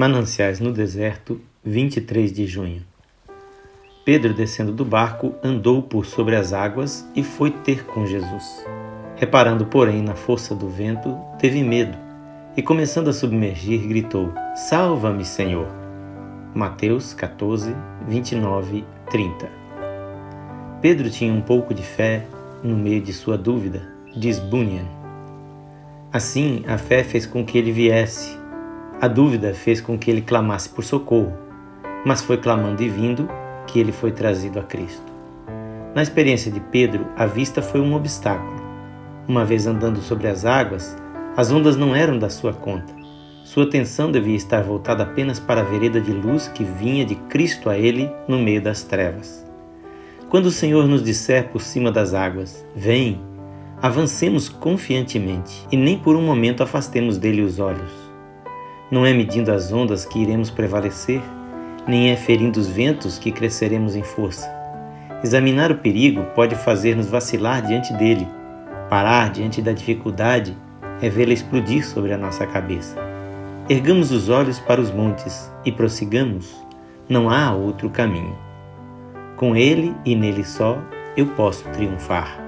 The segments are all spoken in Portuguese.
Mananciais no Deserto, 23 de junho. Pedro, descendo do barco, andou por sobre as águas e foi ter com Jesus. Reparando, porém, na força do vento, teve medo e, começando a submergir, gritou: Salva-me, Senhor! Mateus 14, 29, 30. Pedro tinha um pouco de fé no meio de sua dúvida, diz Bunyan. Assim, a fé fez com que ele viesse a dúvida fez com que ele clamasse por socorro, mas foi clamando e vindo que ele foi trazido a Cristo. Na experiência de Pedro, a vista foi um obstáculo. Uma vez andando sobre as águas, as ondas não eram da sua conta. Sua atenção devia estar voltada apenas para a vereda de luz que vinha de Cristo a ele no meio das trevas. Quando o Senhor nos disser por cima das águas: Vem, avancemos confiantemente e nem por um momento afastemos dele os olhos. Não é medindo as ondas que iremos prevalecer, nem é ferindo os ventos que cresceremos em força. Examinar o perigo pode fazer-nos vacilar diante dele. Parar diante da dificuldade é vê-la explodir sobre a nossa cabeça. Ergamos os olhos para os montes e prossigamos. Não há outro caminho. Com ele e nele só eu posso triunfar.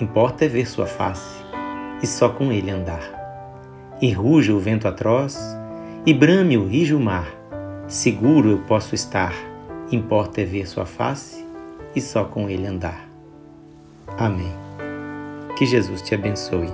Importa é ver sua face e só com ele andar. E ruja o vento atroz, e brame o rijo mar. Seguro eu posso estar, importa é ver sua face e só com ele andar. Amém. Que Jesus te abençoe.